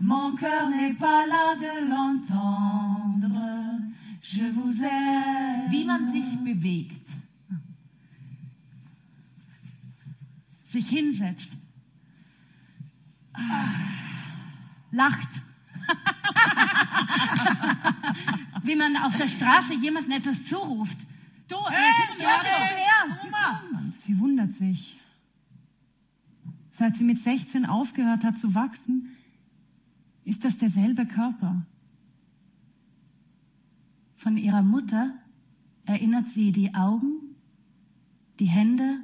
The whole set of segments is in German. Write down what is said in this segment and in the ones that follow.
mon cœur n'est pas là de l'entendre. Je vous aime. Wie man sich bewegt. Sich hinsetzt. Lacht. Wie man auf der Straße jemandem etwas zuruft. Du, äh, Hey, komm her. Oma! Sie wundert sich. Seit sie mit 16 aufgehört hat zu wachsen, ist das derselbe Körper. Von ihrer Mutter erinnert sie die Augen, die Hände,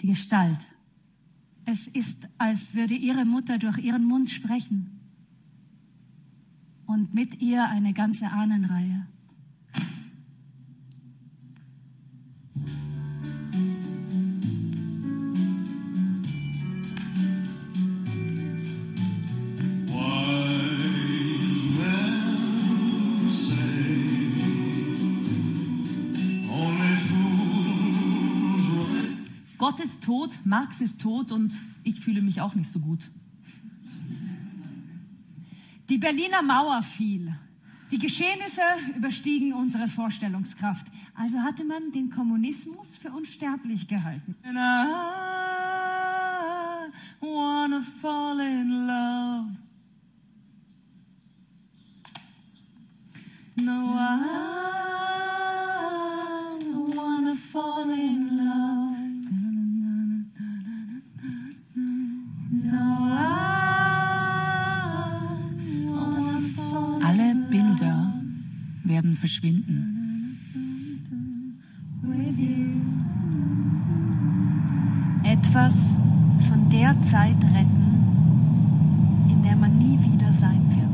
die Gestalt. Es ist, als würde ihre Mutter durch ihren Mund sprechen. Und mit ihr eine ganze Ahnenreihe. Tot, Marx ist tot und ich fühle mich auch nicht so gut. Die Berliner Mauer fiel. Die Geschehnisse überstiegen unsere Vorstellungskraft. Also hatte man den Kommunismus für unsterblich gehalten. And I wanna fall in love. No, I verschwinden. Etwas von der Zeit retten, in der man nie wieder sein wird.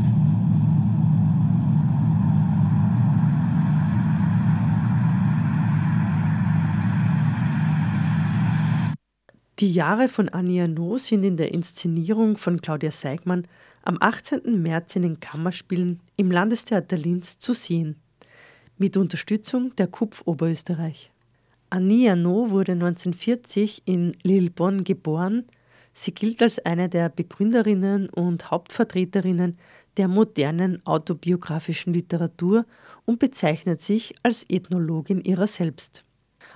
Die Jahre von Annie Arnaud sind in der Inszenierung von Claudia Seigmann am 18. März in den Kammerspielen im Landestheater Linz zu sehen, mit Unterstützung der KUPF Oberösterreich. Annie Arnaud wurde 1940 in Lillebonn geboren. Sie gilt als eine der Begründerinnen und Hauptvertreterinnen der modernen autobiografischen Literatur und bezeichnet sich als Ethnologin ihrer selbst.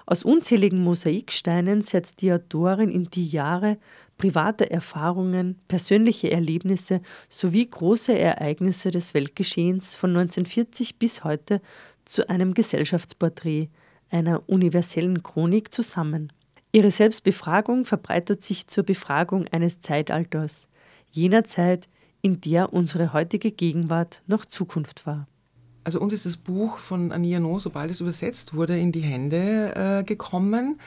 Aus unzähligen Mosaiksteinen setzt die Autorin in die Jahre private Erfahrungen, persönliche Erlebnisse sowie große Ereignisse des Weltgeschehens von 1940 bis heute zu einem Gesellschaftsporträt, einer universellen Chronik zusammen. Ihre Selbstbefragung verbreitet sich zur Befragung eines Zeitalters, jener Zeit, in der unsere heutige Gegenwart noch Zukunft war. Also uns ist das Buch von Annie Arnaud, sobald es übersetzt wurde, in die Hände äh, gekommen.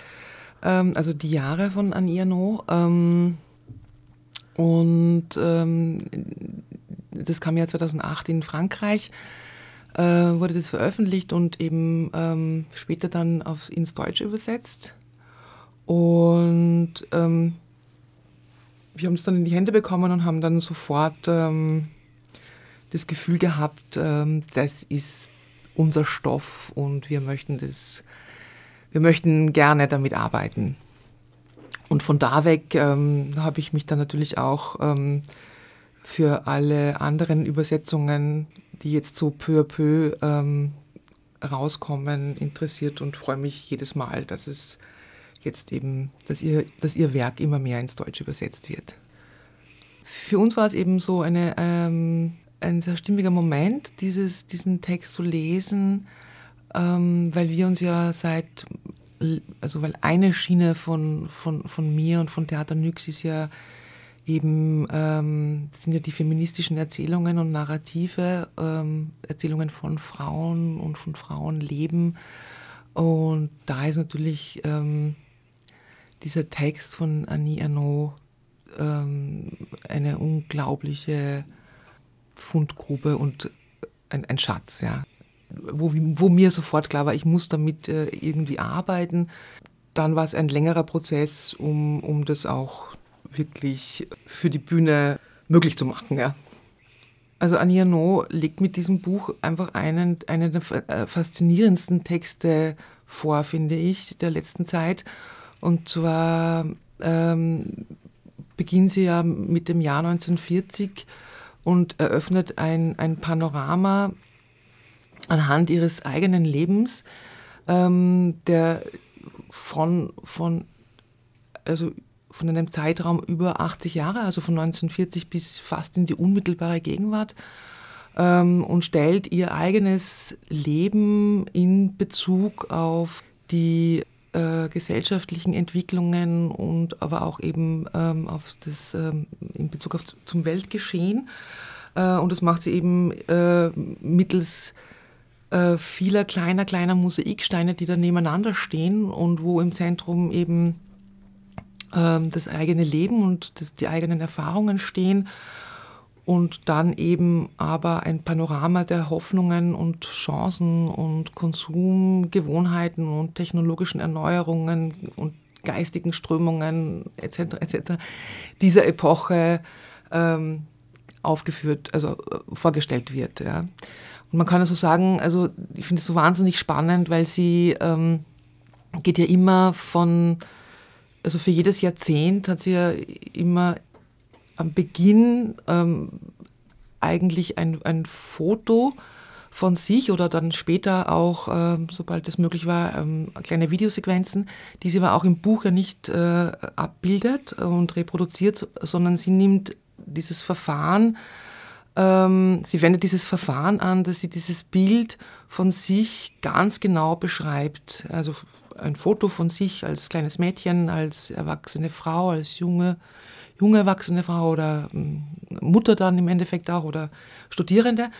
Ähm, also die Jahre von Annie Arnaud. Ähm, und ähm, das kam ja 2008 in Frankreich, äh, wurde das veröffentlicht und eben ähm, später dann auf, ins Deutsche übersetzt. Und ähm, wir haben es dann in die Hände bekommen und haben dann sofort ähm, das Gefühl gehabt, ähm, das ist unser Stoff und wir möchten das, wir möchten gerne damit arbeiten. Und von da weg ähm, habe ich mich dann natürlich auch ähm, für alle anderen Übersetzungen, die jetzt so peu à peu ähm, rauskommen, interessiert und freue mich jedes Mal, dass es jetzt eben, dass ihr, dass ihr Werk immer mehr ins Deutsche übersetzt wird. Für uns war es eben so eine, ähm, ein sehr stimmiger Moment, dieses, diesen Text zu lesen, ähm, weil wir uns ja seit, also weil eine Schiene von, von, von mir und von Theater Nyx ist ja eben, ähm, sind ja die feministischen Erzählungen und Narrative, ähm, Erzählungen von Frauen und von Frauenleben. Und da ist natürlich ähm, dieser Text von Annie Arnaud ähm, eine unglaubliche Fundgrube und ein, ein Schatz, ja. Wo, wo, mir sofort klar war, ich muss damit äh, irgendwie arbeiten. Dann war es ein längerer Prozess, um, um das auch wirklich für die Bühne möglich zu machen. Ja. Also Annie No legt mit diesem Buch einfach einen, einen der äh, faszinierendsten Texte vor, finde ich, der letzten Zeit. Und zwar ähm, beginnt sie ja mit dem Jahr 1940 und eröffnet ein, ein Panorama anhand ihres eigenen Lebens, ähm, der von, von, also von einem Zeitraum über 80 Jahre, also von 1940 bis fast in die unmittelbare Gegenwart, ähm, und stellt ihr eigenes Leben in Bezug auf die äh, gesellschaftlichen Entwicklungen und aber auch eben ähm, auf das, ähm, in Bezug auf zum Weltgeschehen. Äh, und das macht sie eben äh, mittels äh, vieler kleiner, kleiner Mosaiksteine, die da nebeneinander stehen und wo im Zentrum eben das eigene Leben und das, die eigenen Erfahrungen stehen und dann eben aber ein Panorama der Hoffnungen und Chancen und Konsumgewohnheiten und technologischen Erneuerungen und geistigen Strömungen etc. etc. dieser Epoche ähm, aufgeführt, also äh, vorgestellt wird. Ja. Und man kann also sagen, also ich finde es so wahnsinnig spannend, weil sie ähm, geht ja immer von, also für jedes Jahrzehnt hat sie ja immer am Beginn ähm, eigentlich ein, ein Foto von sich oder dann später auch, äh, sobald es möglich war, ähm, kleine Videosequenzen, die sie aber auch im Buch ja nicht äh, abbildet und reproduziert, sondern sie nimmt dieses Verfahren, ähm, sie wendet dieses Verfahren an, dass sie dieses Bild von sich ganz genau beschreibt. Also ein Foto von sich als kleines Mädchen, als erwachsene Frau, als junge junge erwachsene Frau oder ähm, Mutter dann im Endeffekt auch oder Studierende.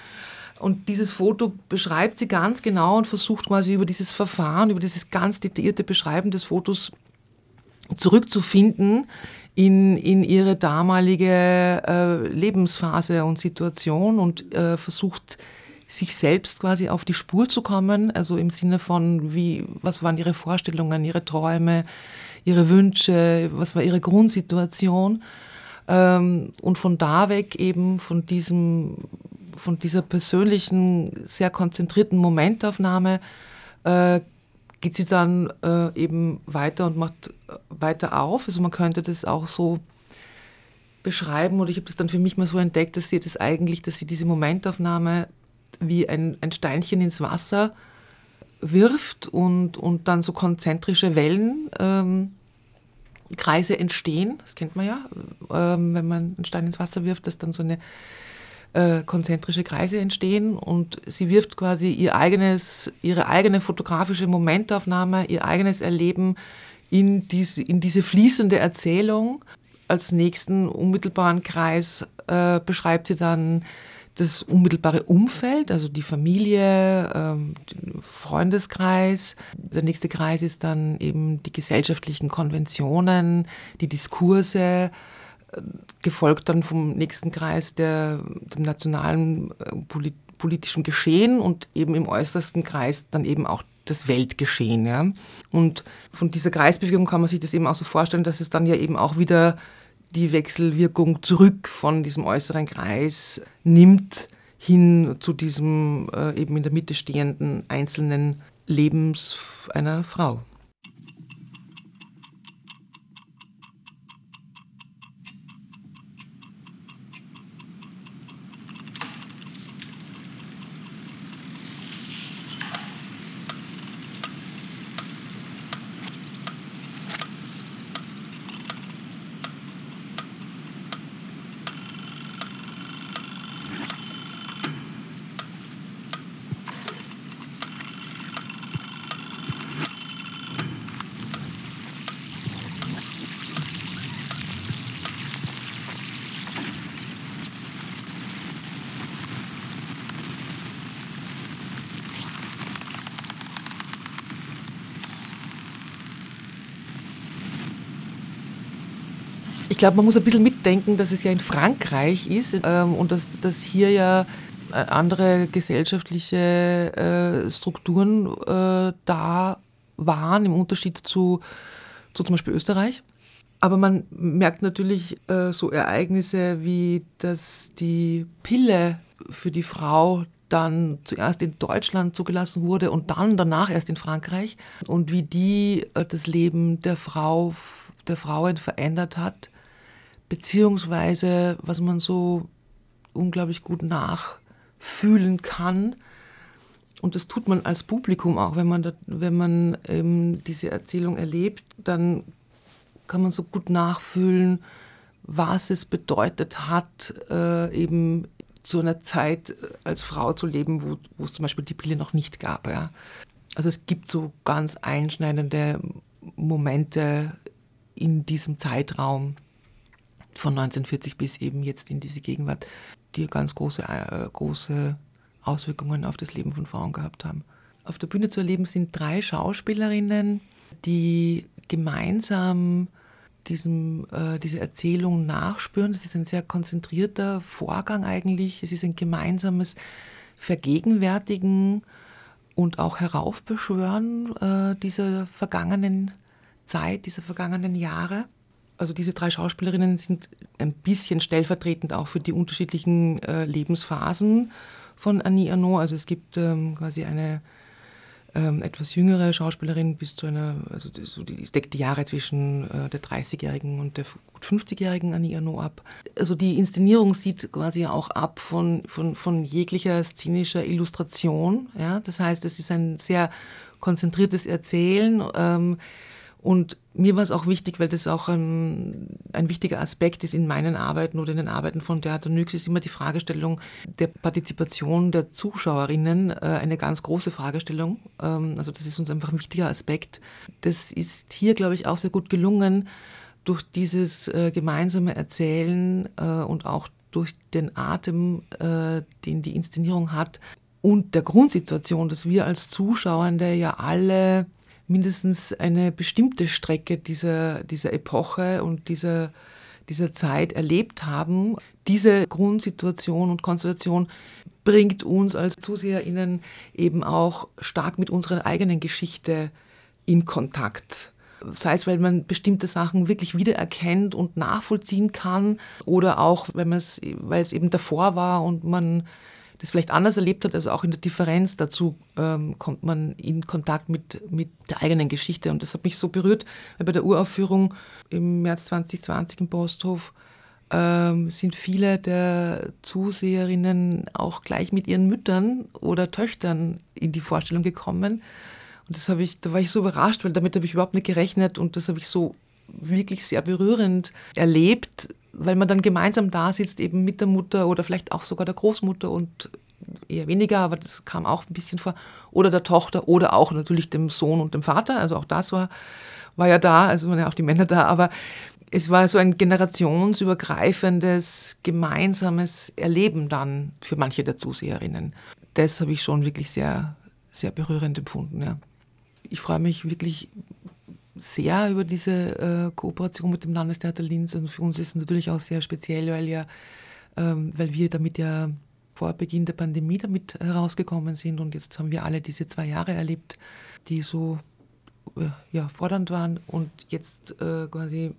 Und dieses Foto beschreibt sie ganz genau und versucht quasi über dieses Verfahren, über dieses ganz detaillierte Beschreiben des Fotos zurückzufinden in, in ihre damalige äh, Lebensphase und Situation und äh, versucht sich selbst quasi auf die Spur zu kommen, also im Sinne von, wie, was waren ihre Vorstellungen, ihre Träume, ihre Wünsche, was war ihre Grundsituation. Ähm, und von da weg eben von diesem, von dieser persönlichen, sehr konzentrierten Momentaufnahme äh, geht sie dann äh, eben weiter und macht weiter auf. Also man könnte das auch so beschreiben oder ich habe das dann für mich mal so entdeckt, dass sie das eigentlich, dass sie diese Momentaufnahme wie ein, ein Steinchen ins Wasser wirft und, und dann so konzentrische Wellen ähm, entstehen. Das kennt man ja, ähm, wenn man einen Stein ins Wasser wirft, dass dann so eine äh, konzentrische Kreise entstehen und sie wirft quasi ihr eigenes, ihre eigene fotografische Momentaufnahme, ihr eigenes Erleben in diese, in diese fließende Erzählung. Als nächsten unmittelbaren Kreis äh, beschreibt sie dann das unmittelbare Umfeld, also die Familie, ähm, Freundeskreis. Der nächste Kreis ist dann eben die gesellschaftlichen Konventionen, die Diskurse, gefolgt dann vom nächsten Kreis der, dem nationalen äh, polit politischen Geschehen und eben im äußersten Kreis dann eben auch das Weltgeschehen. Ja. Und von dieser Kreisbewegung kann man sich das eben auch so vorstellen, dass es dann ja eben auch wieder die Wechselwirkung zurück von diesem äußeren Kreis nimmt hin zu diesem äh, eben in der Mitte stehenden einzelnen Lebens einer Frau. Glaube, man muss ein bisschen mitdenken, dass es ja in Frankreich ist ähm, und dass, dass hier ja äh, andere gesellschaftliche äh, Strukturen äh, da waren, im Unterschied zu, zu zum Beispiel Österreich. Aber man merkt natürlich äh, so Ereignisse wie, dass die Pille für die Frau dann zuerst in Deutschland zugelassen wurde und dann danach erst in Frankreich und wie die äh, das Leben der Frau, der Frauen verändert hat, beziehungsweise was man so unglaublich gut nachfühlen kann. Und das tut man als Publikum auch, wenn man, da, wenn man ähm, diese Erzählung erlebt, dann kann man so gut nachfühlen, was es bedeutet hat, äh, eben zu einer Zeit als Frau zu leben, wo, wo es zum Beispiel die Pille noch nicht gab. Ja. Also es gibt so ganz einschneidende Momente in diesem Zeitraum von 1940 bis eben jetzt in diese Gegenwart, die ganz große, äh, große Auswirkungen auf das Leben von Frauen gehabt haben. Auf der Bühne zu erleben sind drei Schauspielerinnen, die gemeinsam diesem, äh, diese Erzählung nachspüren. Das ist ein sehr konzentrierter Vorgang eigentlich. Es ist ein gemeinsames Vergegenwärtigen und auch Heraufbeschwören äh, dieser vergangenen Zeit, dieser vergangenen Jahre. Also diese drei Schauspielerinnen sind ein bisschen stellvertretend auch für die unterschiedlichen äh, Lebensphasen von Annie Arnaud. Also es gibt ähm, quasi eine ähm, etwas jüngere Schauspielerin bis zu einer, also so die, deckt die Jahre zwischen äh, der 30-jährigen und der gut 50-jährigen Annie Arnaud ab. Also die Inszenierung sieht quasi auch ab von, von, von jeglicher szenischer Illustration. Ja? Das heißt, es ist ein sehr konzentriertes Erzählen. Ähm, und mir war es auch wichtig, weil das auch ein, ein, wichtiger Aspekt ist in meinen Arbeiten oder in den Arbeiten von Theater Nyx, ist immer die Fragestellung der Partizipation der Zuschauerinnen, äh, eine ganz große Fragestellung. Ähm, also das ist uns einfach ein wichtiger Aspekt. Das ist hier, glaube ich, auch sehr gut gelungen durch dieses äh, gemeinsame Erzählen äh, und auch durch den Atem, äh, den die Inszenierung hat und der Grundsituation, dass wir als Zuschauende ja alle mindestens eine bestimmte Strecke dieser, dieser Epoche und dieser, dieser Zeit erlebt haben. Diese Grundsituation und Konstellation bringt uns als ZuseherInnen eben auch stark mit unserer eigenen Geschichte in Kontakt. Sei es, weil man bestimmte Sachen wirklich wiedererkennt und nachvollziehen kann oder auch, weil es eben davor war und man das vielleicht anders erlebt hat, also auch in der Differenz dazu ähm, kommt man in Kontakt mit, mit der eigenen Geschichte. Und das hat mich so berührt, weil bei der Uraufführung im März 2020 im Posthof ähm, sind viele der Zuseherinnen auch gleich mit ihren Müttern oder Töchtern in die Vorstellung gekommen. Und das habe ich, da war ich so überrascht, weil damit habe ich überhaupt nicht gerechnet und das habe ich so wirklich sehr berührend erlebt, weil man dann gemeinsam da sitzt, eben mit der Mutter oder vielleicht auch sogar der Großmutter und eher weniger, aber das kam auch ein bisschen vor, oder der Tochter oder auch natürlich dem Sohn und dem Vater, also auch das war, war ja da, also waren ja auch die Männer da, aber es war so ein generationsübergreifendes, gemeinsames Erleben dann für manche der Zuseherinnen. Das habe ich schon wirklich sehr, sehr berührend empfunden, ja. Ich freue mich wirklich sehr über diese äh, Kooperation mit dem Landestheater Linz. Und für uns ist es natürlich auch sehr speziell, weil, ja, ähm, weil wir damit ja vor Beginn der Pandemie damit herausgekommen sind. Und jetzt haben wir alle diese zwei Jahre erlebt, die so äh, ja, fordernd waren. Und jetzt äh, quasi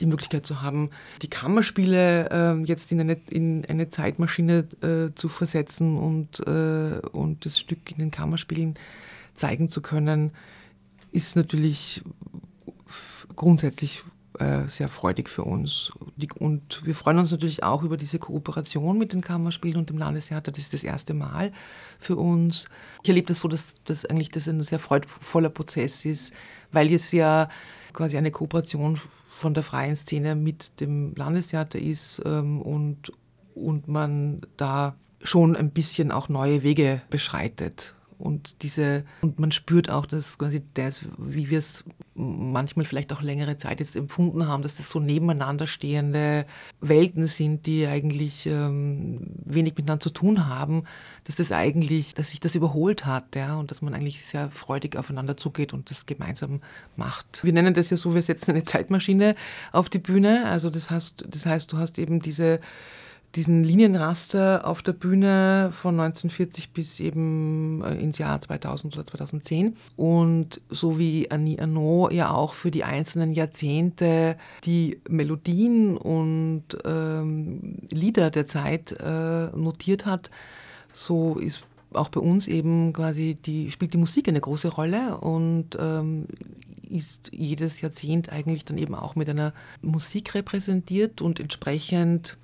die Möglichkeit zu haben, die Kammerspiele äh, jetzt in eine, in eine Zeitmaschine äh, zu versetzen und, äh, und das Stück in den Kammerspielen zeigen zu können, ist natürlich grundsätzlich äh, sehr freudig für uns. Und wir freuen uns natürlich auch über diese Kooperation mit den Kammerspielen und dem Landestheater. Das ist das erste Mal für uns. Ich erlebe das so, dass das eigentlich das ein sehr freudvoller Prozess ist, weil es ja quasi eine Kooperation von der freien Szene mit dem Landestheater ist ähm, und, und man da schon ein bisschen auch neue Wege beschreitet. Und diese, und man spürt auch, dass quasi das, wie wir es manchmal vielleicht auch längere Zeit jetzt empfunden haben, dass das so nebeneinander stehende Welten sind, die eigentlich ähm, wenig miteinander zu tun haben, dass das eigentlich, dass sich das überholt hat, ja, und dass man eigentlich sehr freudig aufeinander zugeht und das gemeinsam macht. Wir nennen das ja so, wir setzen eine Zeitmaschine auf die Bühne. Also das heißt, das heißt, du hast eben diese diesen Linienraster auf der Bühne von 1940 bis eben äh, ins Jahr 2000 oder 2010. Und so wie Annie Arnaud ja auch für die einzelnen Jahrzehnte die Melodien und ähm, Lieder der Zeit äh, notiert hat, so ist auch bei uns eben quasi die, spielt die Musik eine große Rolle und ähm, ist jedes Jahrzehnt eigentlich dann eben auch mit einer Musik repräsentiert und entsprechend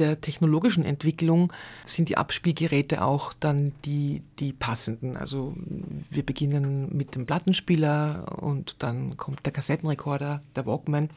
der technologischen Entwicklung sind die Abspielgeräte auch dann die, die passenden. Also wir beginnen mit dem Plattenspieler und dann kommt der Kassettenrekorder, der Walkman.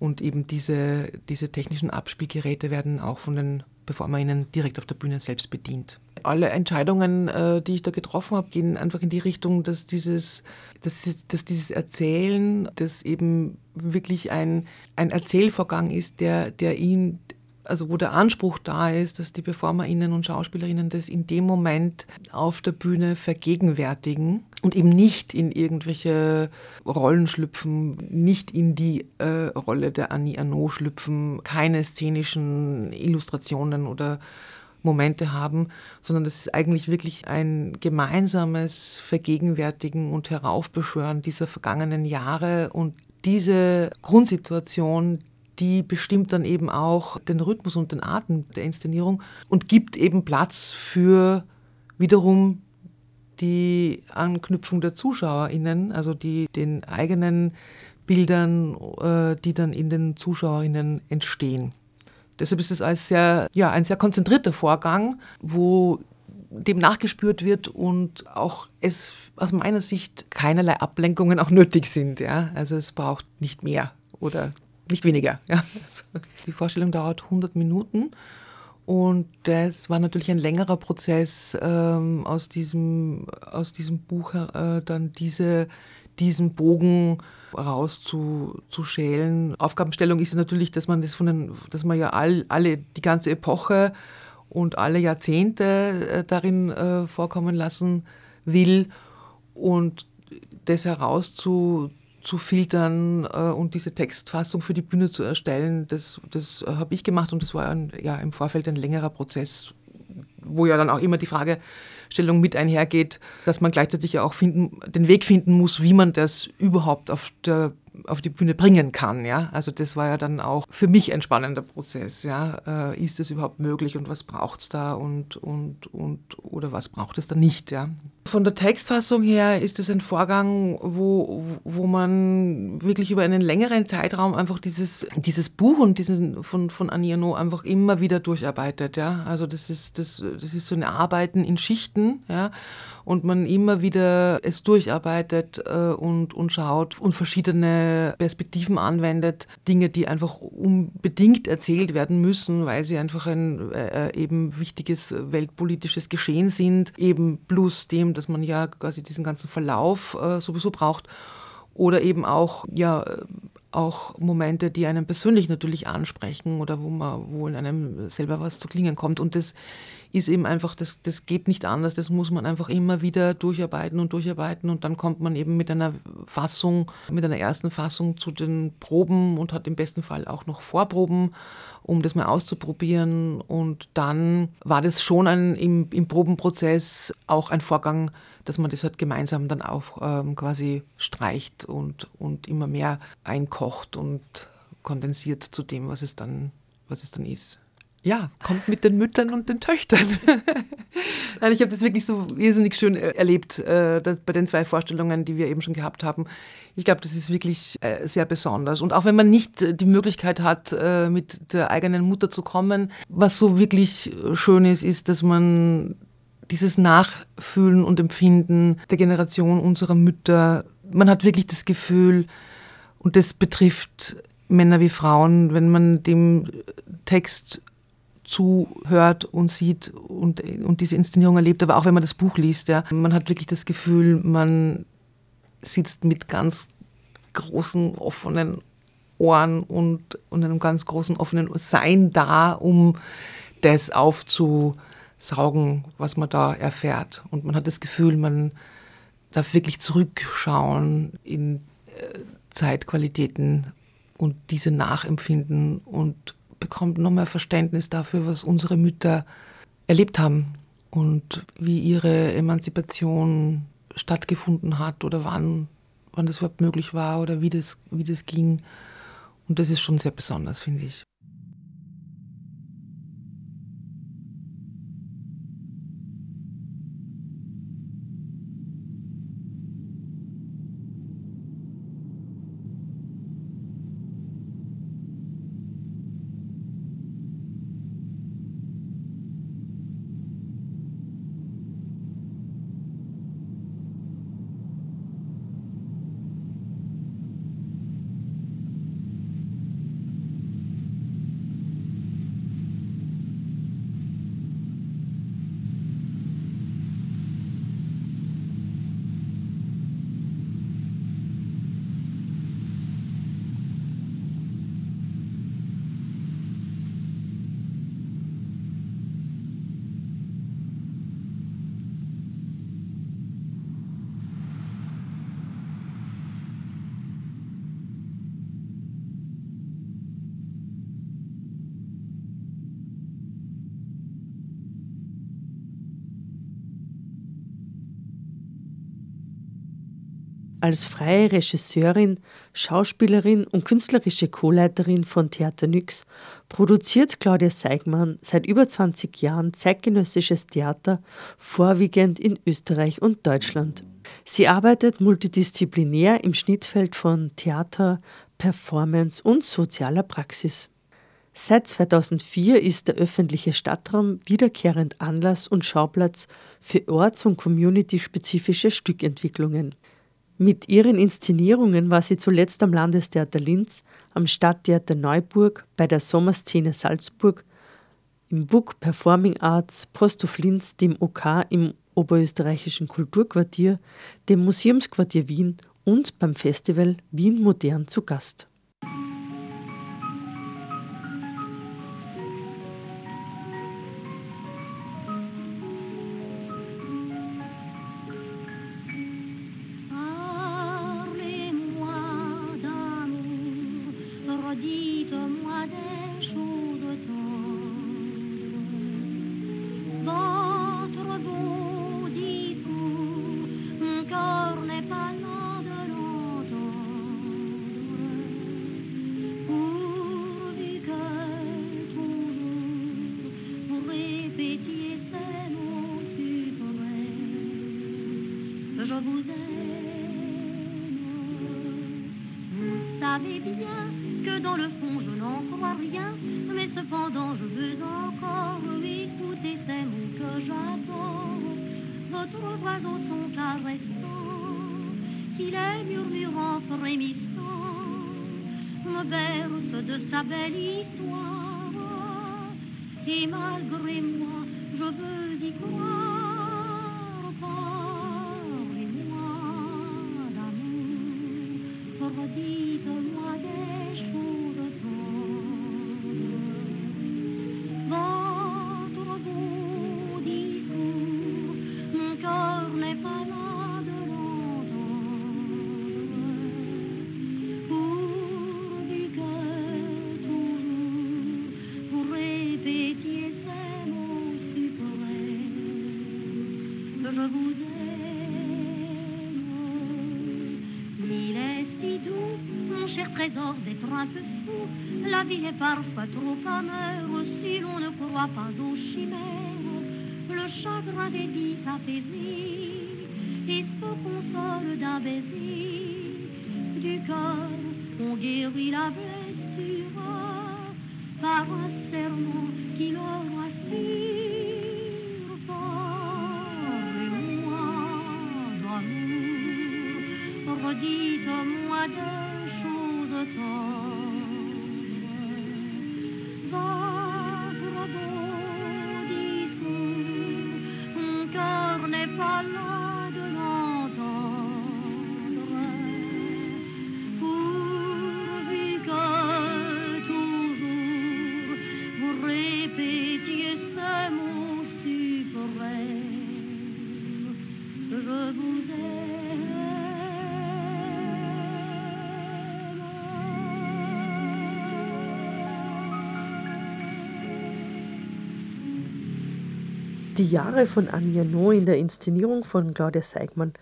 Und eben diese, diese technischen Abspielgeräte werden auch von den PerformerInnen direkt auf der Bühne selbst bedient. Alle Entscheidungen, äh, die ich da getroffen habe, gehen einfach in die Richtung, dass dieses, dass, dass dieses Erzählen, das eben wirklich ein, ein Erzählvorgang ist, der, der ihn also wo der Anspruch da ist, dass die PerformerInnen und SchauspielerInnen das in dem Moment auf der Bühne vergegenwärtigen und eben nicht in irgendwelche Rollen schlüpfen, nicht in die äh, Rolle der Annie Arnaud schlüpfen, keine szenischen Illustrationen oder Momente haben, sondern das ist eigentlich wirklich ein gemeinsames Vergegenwärtigen und Heraufbeschwören dieser vergangenen Jahre und diese Grundsituation, die bestimmt dann eben auch den Rhythmus und den Atem der Inszenierung und gibt eben Platz für wiederum die Anknüpfung der ZuschauerInnen, also die den eigenen Bildern, äh, die dann in den ZuschauerInnen entstehen. Deshalb ist es als sehr, ja, ein sehr konzentrierter Vorgang, wo dem nachgespürt wird und auch es aus meiner Sicht keinerlei Ablenkungen auch nötig sind. Ja? Also es braucht nicht mehr oder nicht weniger. Ja. Also die Vorstellung dauert 100 Minuten und das war natürlich ein längerer Prozess, ähm, aus, diesem, aus diesem Buch äh, dann diese, diesen Bogen rauszuschälen. Aufgabenstellung ist ja natürlich, dass man das von den, dass man ja all, alle, die ganze Epoche und alle Jahrzehnte äh, darin äh, vorkommen lassen will und das herauszu zu filtern äh, und diese Textfassung für die Bühne zu erstellen, das, das äh, habe ich gemacht und das war ein, ja, im Vorfeld ein längerer Prozess, wo ja dann auch immer die Fragestellung mit einhergeht, dass man gleichzeitig ja auch finden, den Weg finden muss, wie man das überhaupt auf der auf die Bühne bringen kann. Ja? Also das war ja dann auch für mich ein spannender Prozess. Ja? Äh, ist es überhaupt möglich und was braucht es da und, und, und oder was braucht es da nicht? Ja? Von der Textfassung her ist es ein Vorgang, wo, wo man wirklich über einen längeren Zeitraum einfach dieses, dieses Buch und diesen von, von Annie einfach immer wieder durcharbeitet. Ja? Also das ist, das, das ist so ein Arbeiten in Schichten. Ja? und man immer wieder es durcharbeitet äh, und, und schaut und verschiedene Perspektiven anwendet, Dinge, die einfach unbedingt erzählt werden müssen, weil sie einfach ein äh, äh, eben wichtiges weltpolitisches Geschehen sind, eben plus dem, dass man ja quasi diesen ganzen Verlauf äh, sowieso braucht oder eben auch ja auch Momente, die einen persönlich natürlich ansprechen oder wo man, wo in einem selber was zu klingen kommt. Und das ist eben einfach, das, das geht nicht anders, das muss man einfach immer wieder durcharbeiten und durcharbeiten. Und dann kommt man eben mit einer Fassung, mit einer ersten Fassung zu den Proben und hat im besten Fall auch noch Vorproben, um das mal auszuprobieren. Und dann war das schon ein, im, im Probenprozess auch ein Vorgang, dass man das halt gemeinsam dann auch ähm, quasi streicht und, und immer mehr einkocht und kondensiert zu dem, was es dann, was es dann ist. Ja, kommt mit den Müttern und den Töchtern. Nein, ich habe das wirklich so irrsinnig schön äh, erlebt äh, bei den zwei Vorstellungen, die wir eben schon gehabt haben. Ich glaube, das ist wirklich äh, sehr besonders. Und auch wenn man nicht äh, die Möglichkeit hat, äh, mit der eigenen Mutter zu kommen, was so wirklich äh, schön ist, ist, dass man dieses Nachfühlen und Empfinden der Generation unserer Mütter, man hat wirklich das Gefühl, und das betrifft Männer wie Frauen, wenn man dem Text zuhört und sieht und, und diese Inszenierung erlebt, aber auch wenn man das Buch liest, ja, man hat wirklich das Gefühl, man sitzt mit ganz großen offenen Ohren und, und einem ganz großen offenen Sein da, um das aufzusaugen, was man da erfährt. Und man hat das Gefühl, man darf wirklich zurückschauen in äh, Zeitqualitäten und diese nachempfinden und bekommt noch mehr Verständnis dafür, was unsere Mütter erlebt haben und wie ihre Emanzipation stattgefunden hat oder wann, wann das überhaupt möglich war oder wie das, wie das ging. Und das ist schon sehr besonders, finde ich. Als freie Regisseurin, Schauspielerin und künstlerische Co-Leiterin von Theater Nyx produziert Claudia Seigmann seit über 20 Jahren zeitgenössisches Theater, vorwiegend in Österreich und Deutschland. Sie arbeitet multidisziplinär im Schnittfeld von Theater, Performance und sozialer Praxis. Seit 2004 ist der öffentliche Stadtraum wiederkehrend Anlass und Schauplatz für orts- und community-spezifische Stückentwicklungen. Mit ihren Inszenierungen war sie zuletzt am Landestheater Linz, am Stadttheater Neuburg, bei der Sommerszene Salzburg, im Book Performing Arts Posthof Linz, dem OK im Oberösterreichischen Kulturquartier, dem Museumsquartier Wien und beim Festival Wien Modern zu Gast. Parlez-moi, je veux y croire. Parlez-moi d'amour, redites-moi. Parfois trop amer si l'on ne croit pas aux chimères. Le chagrin des dix s'affaiblit Die Jahre von Anja No in der Inszenierung von Claudia Seigmann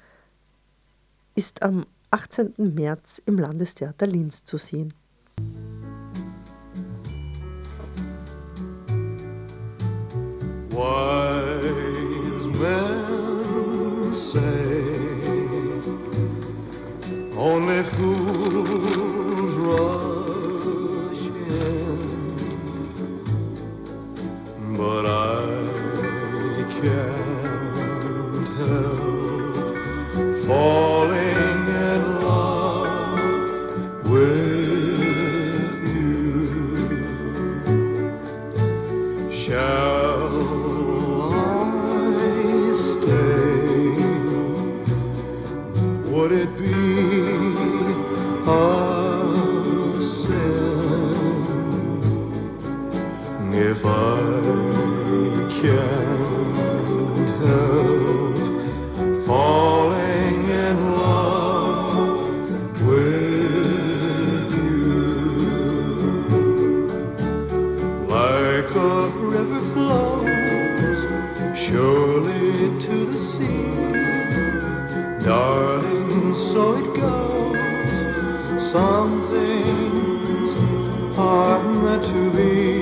ist am 18. März im Landestheater Linz zu sehen. Surely to the sea, darling, so it goes. Some things are meant to be.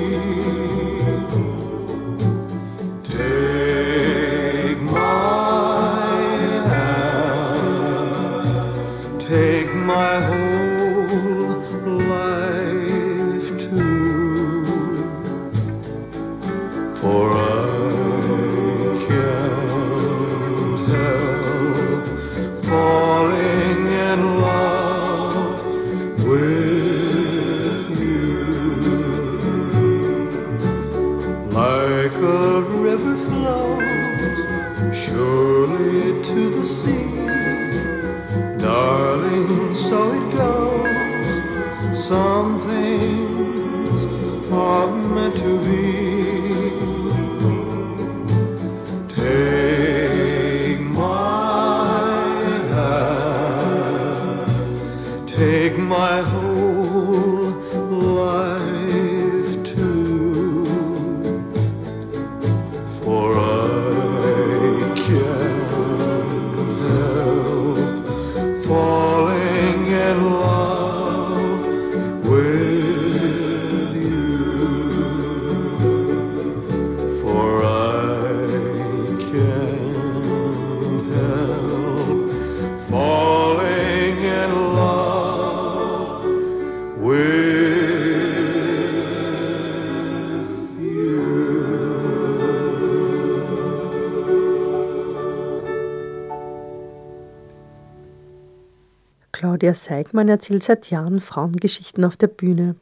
Claudia Seigmann erzählt seit Jahren Frauengeschichten auf der Bühne.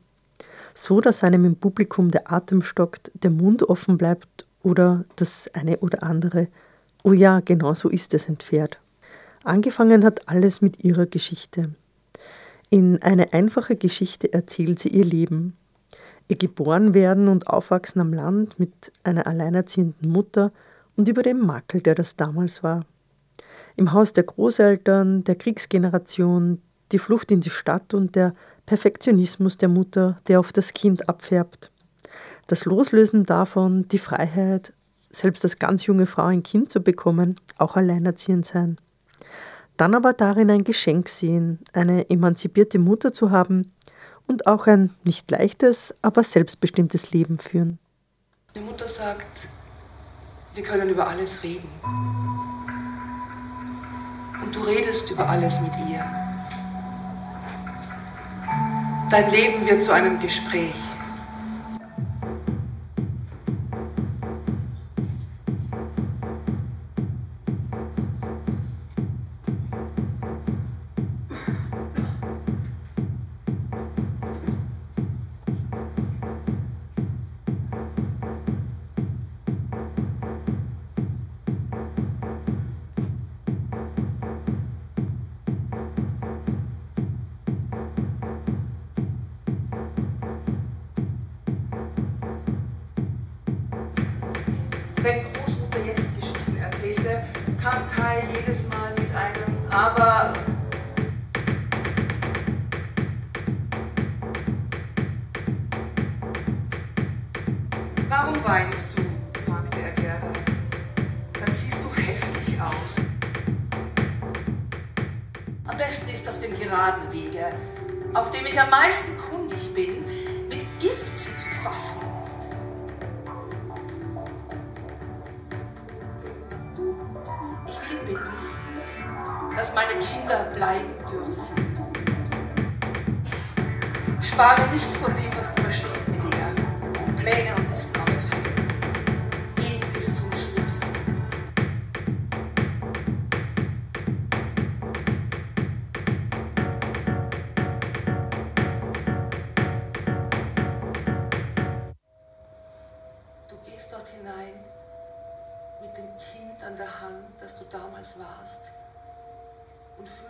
So, dass einem im Publikum der Atem stockt, der Mund offen bleibt oder das eine oder andere, oh ja, genau so ist es entfährt. Angefangen hat alles mit ihrer Geschichte. In eine einfache Geschichte erzählt sie ihr Leben. Ihr Geborenwerden und Aufwachsen am Land mit einer alleinerziehenden Mutter und über den Makel, der das damals war. Im Haus der Großeltern, der Kriegsgeneration, die Flucht in die Stadt und der Perfektionismus der Mutter, der auf das Kind abfärbt. Das Loslösen davon, die Freiheit, selbst als ganz junge Frau ein Kind zu bekommen, auch alleinerziehend sein. Dann aber darin ein Geschenk sehen, eine emanzipierte Mutter zu haben und auch ein nicht leichtes, aber selbstbestimmtes Leben führen. Die Mutter sagt, wir können über alles reden. Und du redest über alles mit ihr. Dein Leben wird zu einem Gespräch.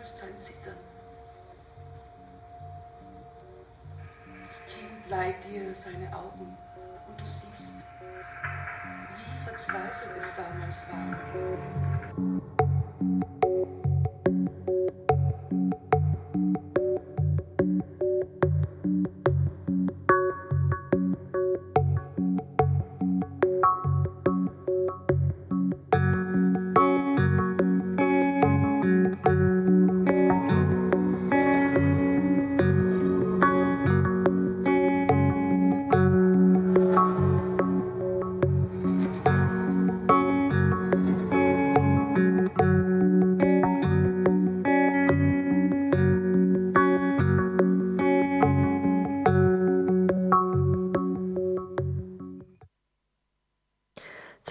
Und fühlst sein Zittern. Das Kind leiht dir seine Augen und du siehst, wie verzweifelt es damals war.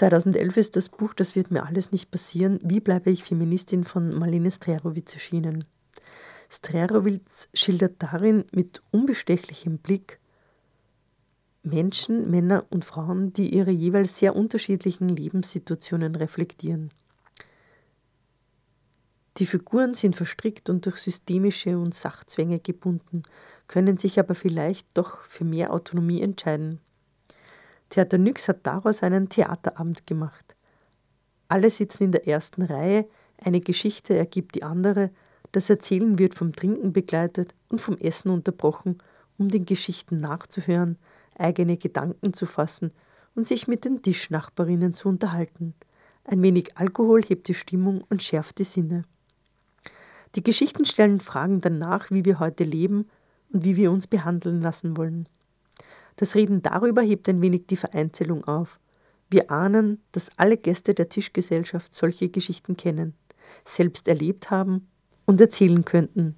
...2011 ist das Buch Das wird mir alles nicht passieren, Wie bleibe ich Feministin von Marlene Strerowitz erschienen. Strerowitz schildert darin mit unbestechlichem Blick Menschen, Männer und Frauen, die ihre jeweils sehr unterschiedlichen Lebenssituationen reflektieren. Die Figuren sind verstrickt und durch systemische und Sachzwänge gebunden, können sich aber vielleicht doch für mehr Autonomie entscheiden. Theater Nyx hat daraus einen Theaterabend gemacht. Alle sitzen in der ersten Reihe, eine Geschichte ergibt die andere, das Erzählen wird vom Trinken begleitet und vom Essen unterbrochen, um den Geschichten nachzuhören, eigene Gedanken zu fassen und sich mit den Tischnachbarinnen zu unterhalten. Ein wenig Alkohol hebt die Stimmung und schärft die Sinne. Die Geschichten stellen Fragen danach, wie wir heute leben und wie wir uns behandeln lassen wollen. Das Reden darüber hebt ein wenig die Vereinzelung auf. Wir ahnen, dass alle Gäste der Tischgesellschaft solche Geschichten kennen, selbst erlebt haben und erzählen könnten.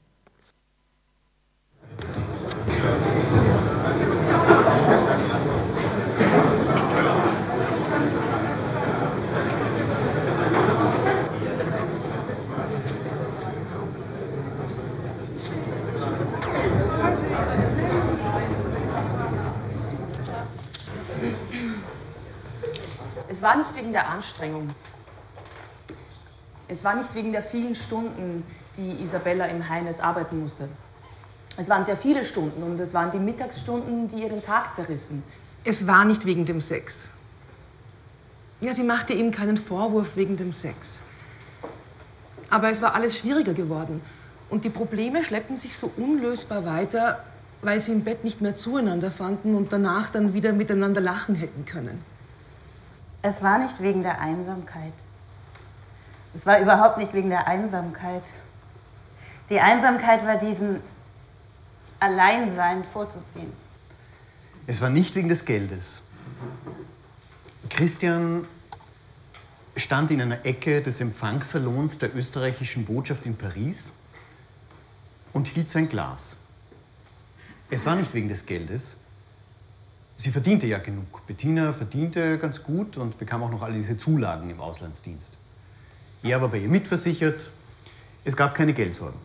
Es war nicht wegen der Anstrengung. Es war nicht wegen der vielen Stunden, die Isabella im Heines arbeiten musste. Es waren sehr viele Stunden und es waren die Mittagsstunden, die ihr den Tag zerrissen. Es war nicht wegen dem Sex. Ja, sie machte ihm keinen Vorwurf wegen dem Sex. Aber es war alles schwieriger geworden. Und die Probleme schleppten sich so unlösbar weiter, weil sie im Bett nicht mehr zueinander fanden und danach dann wieder miteinander lachen hätten können. Es war nicht wegen der Einsamkeit. Es war überhaupt nicht wegen der Einsamkeit. Die Einsamkeit war diesem Alleinsein vorzuziehen. Es war nicht wegen des Geldes. Christian stand in einer Ecke des Empfangssalons der österreichischen Botschaft in Paris und hielt sein Glas. Es war nicht wegen des Geldes. Sie verdiente ja genug. Bettina verdiente ganz gut und bekam auch noch all diese Zulagen im Auslandsdienst. Er war bei ihr mitversichert. Es gab keine Geldsorgen.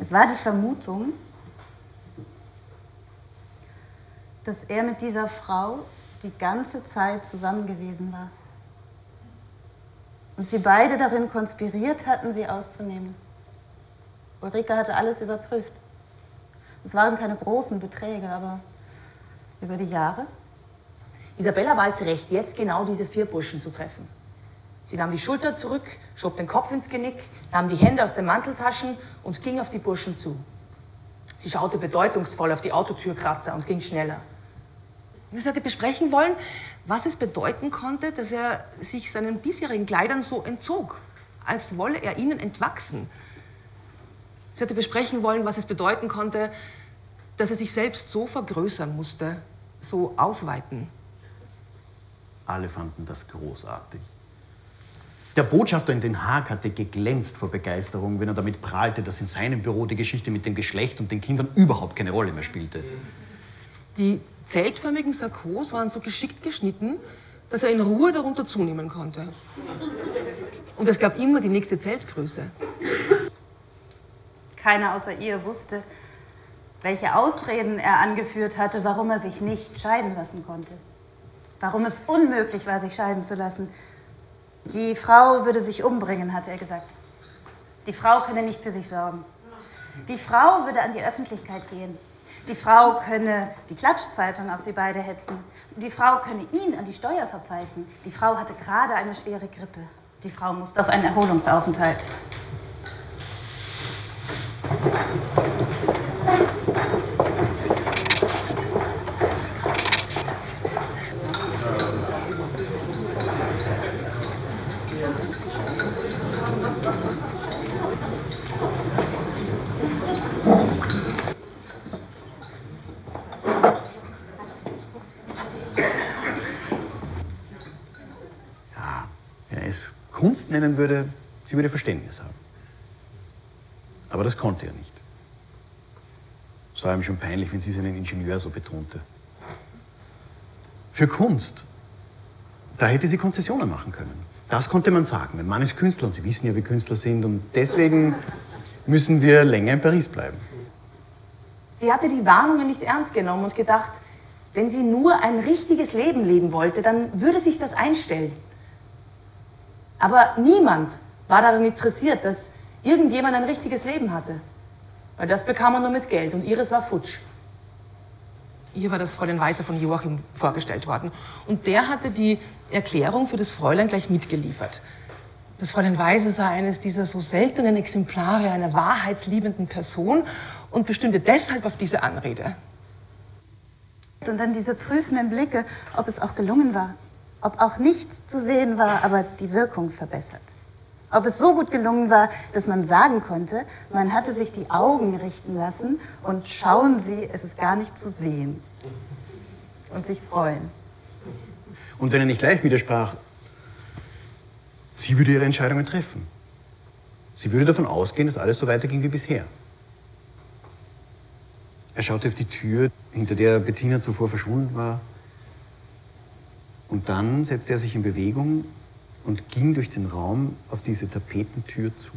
Es war die Vermutung, dass er mit dieser Frau die ganze Zeit zusammen gewesen war. Und sie beide darin konspiriert hatten, sie auszunehmen. Ulrike hatte alles überprüft. Es waren keine großen Beträge, aber über die Jahre. Isabella weiß recht, jetzt genau diese vier Burschen zu treffen. Sie nahm die Schulter zurück, schob den Kopf ins Genick, nahm die Hände aus den Manteltaschen und ging auf die Burschen zu. Sie schaute bedeutungsvoll auf die Autotürkratzer und ging schneller. Sie hatte besprechen wollen, was es bedeuten konnte, dass er sich seinen bisherigen Kleidern so entzog, als wolle er ihnen entwachsen. Sie hatte besprechen wollen, was es bedeuten konnte, dass er sich selbst so vergrößern musste, so ausweiten. Alle fanden das großartig. Der Botschafter in Den Haag hatte geglänzt vor Begeisterung, wenn er damit prahlte, dass in seinem Büro die Geschichte mit dem Geschlecht und den Kindern überhaupt keine Rolle mehr spielte. Die zeltförmigen Sakkos waren so geschickt geschnitten, dass er in Ruhe darunter zunehmen konnte. Und es gab immer die nächste Zeltgröße. Keiner außer ihr wusste, welche Ausreden er angeführt hatte, warum er sich nicht scheiden lassen konnte. Warum es unmöglich war, sich scheiden zu lassen. Die Frau würde sich umbringen, hatte er gesagt. Die Frau könne nicht für sich sorgen. Die Frau würde an die Öffentlichkeit gehen. Die Frau könne die Klatschzeitung auf sie beide hetzen. Die Frau könne ihn an die Steuer verpfeifen. Die Frau hatte gerade eine schwere Grippe. Die Frau musste auf einen Erholungsaufenthalt. Wenn er Kunst nennen würde, sie würde Verständnis haben. Aber das konnte er nicht. Es war ihm schon peinlich, wenn sie seinen Ingenieur so betonte. Für Kunst, da hätte sie Konzessionen machen können. Das konnte man sagen. Mein Mann ist Künstler und Sie wissen ja, wie Künstler sind und deswegen müssen wir länger in Paris bleiben. Sie hatte die Warnungen nicht ernst genommen und gedacht, wenn sie nur ein richtiges Leben leben wollte, dann würde sich das einstellen. Aber niemand war daran interessiert, dass irgendjemand ein richtiges Leben hatte. Weil das bekam man nur mit Geld und ihres war futsch. Ihr war das Fräulein Weiser von Joachim vorgestellt worden. Und der hatte die Erklärung für das Fräulein gleich mitgeliefert. Das Fräulein Weiser sei eines dieser so seltenen Exemplare einer wahrheitsliebenden Person und bestimmte deshalb auf diese Anrede. Und dann diese prüfenden Blicke, ob es auch gelungen war. Ob auch nichts zu sehen war, aber die Wirkung verbessert. Ob es so gut gelungen war, dass man sagen konnte, man hatte sich die Augen richten lassen und schauen Sie, es ist gar nicht zu sehen. Und sich freuen. Und wenn er nicht gleich widersprach, sie würde ihre Entscheidungen treffen. Sie würde davon ausgehen, dass alles so weiterging wie bisher. Er schaute auf die Tür, hinter der Bettina zuvor verschwunden war. Und dann setzte er sich in Bewegung und ging durch den Raum auf diese Tapetentür zu.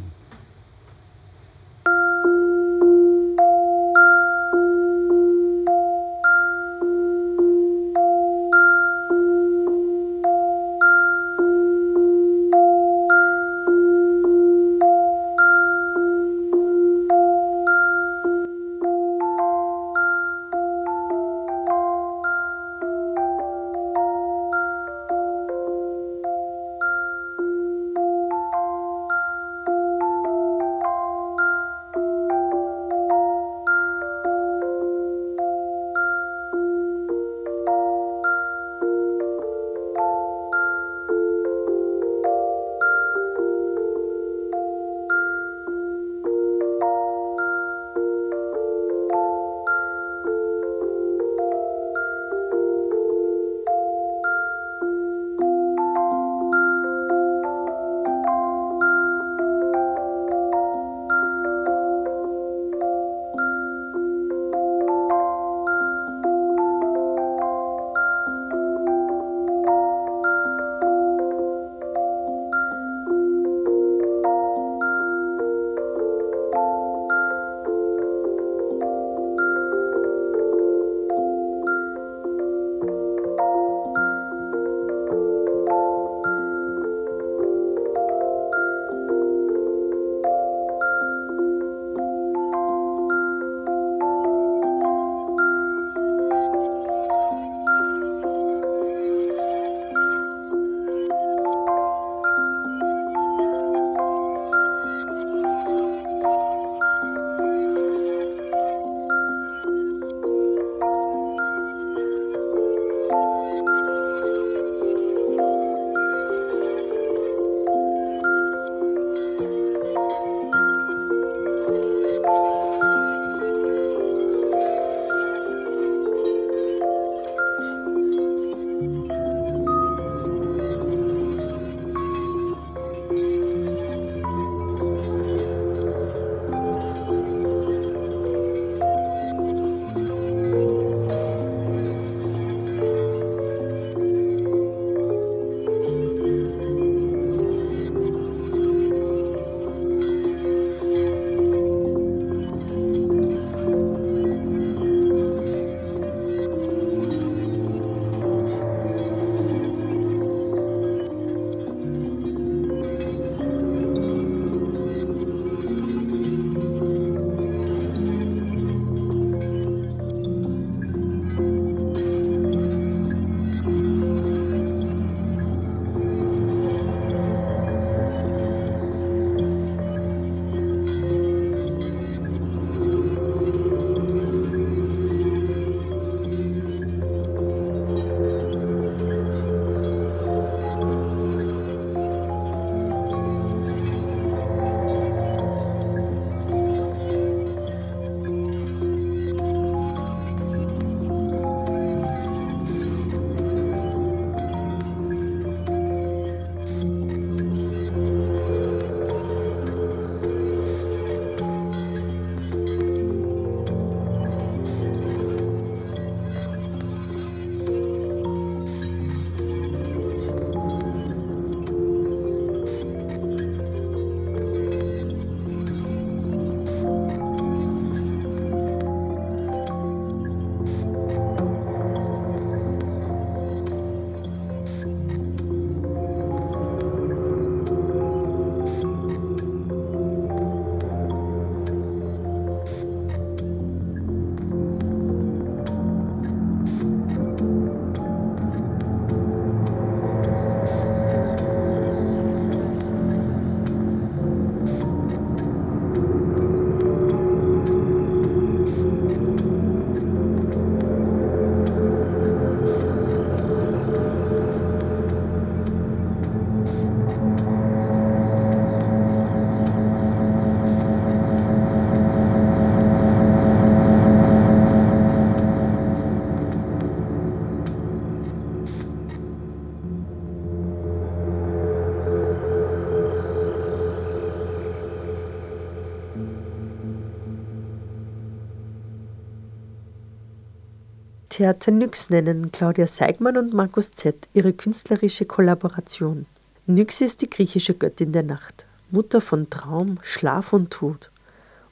Theater Nyx nennen Claudia Seigmann und Markus Z. ihre künstlerische Kollaboration. Nyx ist die griechische Göttin der Nacht, Mutter von Traum, Schlaf und Tod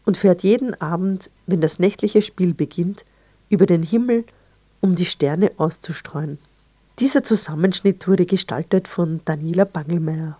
und fährt jeden Abend, wenn das nächtliche Spiel beginnt, über den Himmel, um die Sterne auszustreuen. Dieser Zusammenschnitt wurde gestaltet von Daniela Bangelmeier.